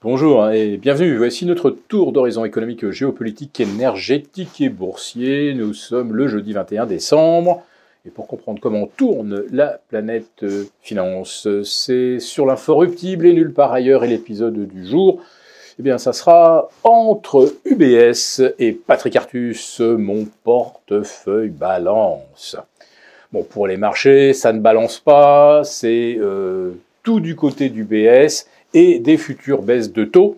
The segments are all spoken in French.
Bonjour et bienvenue. Voici notre tour d'horizon économique, géopolitique, énergétique et boursier. Nous sommes le jeudi 21 décembre. Et pour comprendre comment tourne la planète finance, c'est sur l'inforruptible et nulle part ailleurs et l'épisode du jour. Eh bien, ça sera entre UBS et Patrick Artus, mon portefeuille balance. Bon, pour les marchés, ça ne balance pas, c'est euh, du côté d'UBS et des futures baisses de taux,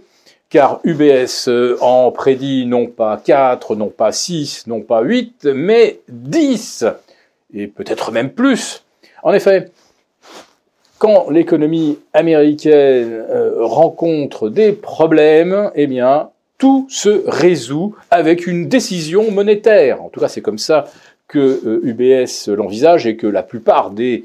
car UBS euh, en prédit non pas 4, non pas 6, non pas 8, mais 10, et peut-être même plus. En effet, quand l'économie américaine euh, rencontre des problèmes, eh bien, tout se résout avec une décision monétaire. En tout cas, c'est comme ça que UBS euh, l'envisage et que la plupart des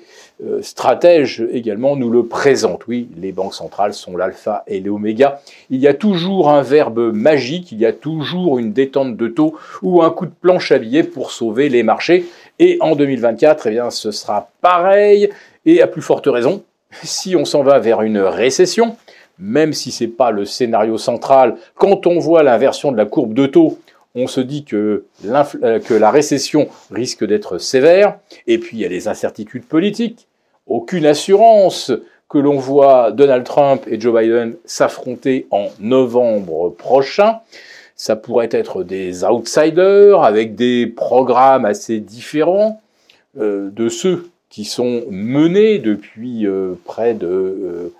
stratèges également nous le présentent. Oui, les banques centrales sont l'alpha et l'oméga. Il y a toujours un verbe magique, il y a toujours une détente de taux ou un coup de planche à billets pour sauver les marchés. Et en 2024, eh bien, ce sera pareil et à plus forte raison si on s'en va vers une récession. Même si c'est pas le scénario central, quand on voit l'inversion de la courbe de taux on se dit que, euh, que la récession risque d'être sévère, et puis il y a les incertitudes politiques, aucune assurance que l'on voit Donald Trump et Joe Biden s'affronter en novembre prochain. Ça pourrait être des outsiders avec des programmes assez différents euh, de ceux qui sont menés depuis euh, près de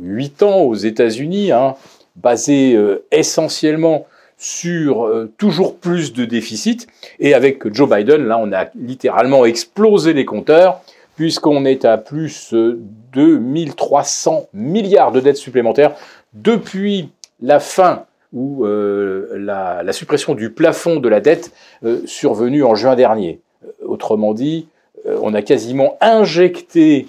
huit ans aux États-Unis, hein, basés essentiellement sur euh, toujours plus de déficit. Et avec Joe Biden, là, on a littéralement explosé les compteurs, puisqu'on est à plus de 1300 milliards de dettes supplémentaires depuis la fin ou euh, la, suppression du plafond de la dette euh, survenue en juin dernier. Autrement dit, on a quasiment injecté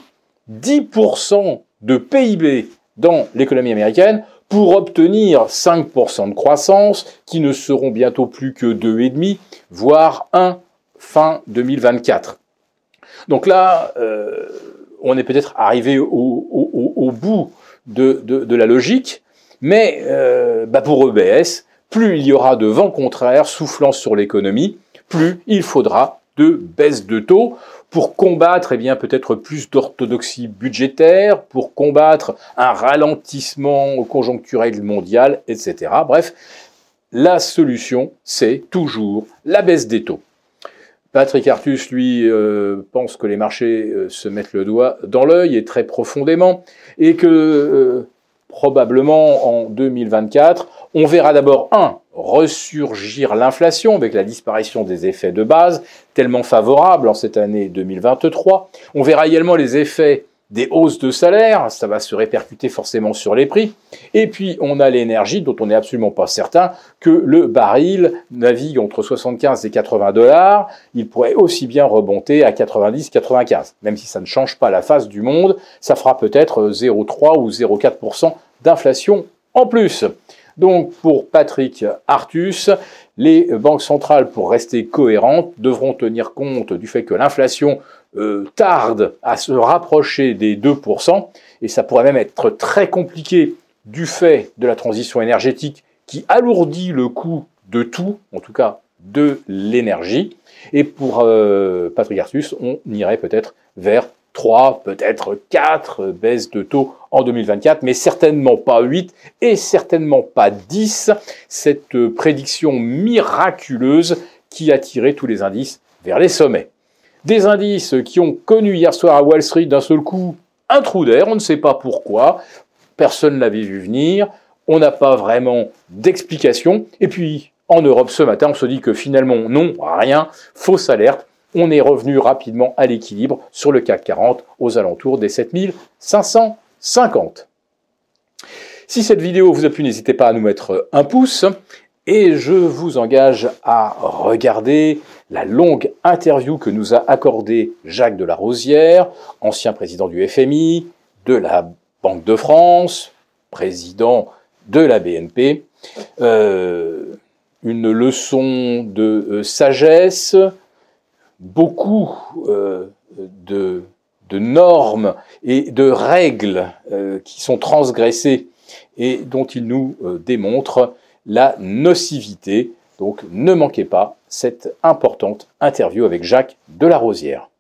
10% de PIB dans l'économie américaine pour obtenir 5% de croissance, qui ne seront bientôt plus que 2,5, voire 1 fin 2024. Donc là, euh, on est peut-être arrivé au, bout de, la logique, mais euh, bah pour EBS, plus il y aura de vents contraires soufflant sur l'économie, plus il faudra de baisse de taux pour combattre eh bien peut-être plus d'orthodoxie budgétaire, pour combattre un ralentissement conjoncturel mondial, etc. Bref, la solution, c'est toujours la baisse des taux. Patrick Artus, lui, euh, pense que les marchés euh, se mettent le doigt dans l'œil et très profondément, et que euh, probablement en 2024, on verra d'abord un ressurgir l'inflation avec la disparition des effets de base, tellement favorables en cette année 2023. On verra également les effets des hausses de salaire, ça va se répercuter forcément sur les prix. Et puis on a l'énergie dont on n'est absolument pas certain que le baril navigue entre 75 et 80 dollars. Il pourrait aussi bien remonter à 90-95. Même si ça ne change pas la face du monde, ça fera peut-être 0,3 ou 0,4% d'inflation en plus. Donc pour Patrick Artus, les banques centrales, pour rester cohérentes, devront tenir compte du fait que l'inflation euh, tarde à se rapprocher des 2%, et ça pourrait même être très compliqué du fait de la transition énergétique qui alourdit le coût de tout, en tout cas de l'énergie. Et pour euh, Patrick Artus, on irait peut-être vers 3, peut-être 4 baisses de taux en 2024, mais certainement pas 8 et certainement pas 10. Cette prédiction miraculeuse qui a tiré tous les indices vers les sommets. Des indices qui ont connu hier soir à Wall Street d'un seul coup un trou d'air, on ne sait pas pourquoi, personne ne l'avait vu venir, on n'a pas vraiment d'explication, et puis en Europe ce matin on se dit que finalement non, rien, fausse alerte, on est revenu rapidement à l'équilibre sur le CAC 40 aux alentours des 7550. Si cette vidéo vous a plu, n'hésitez pas à nous mettre un pouce et je vous engage à regarder la longue interview que nous a accordée Jacques de la Rosière, ancien président du FMI, de la Banque de France, président de la BNP. Euh, une leçon de euh, sagesse, beaucoup euh, de, normes et de règles euh, qui sont transgressées et dont il nous démontre la nocivité. Donc ne manquez pas cette importante interview avec Jacques Delarosière.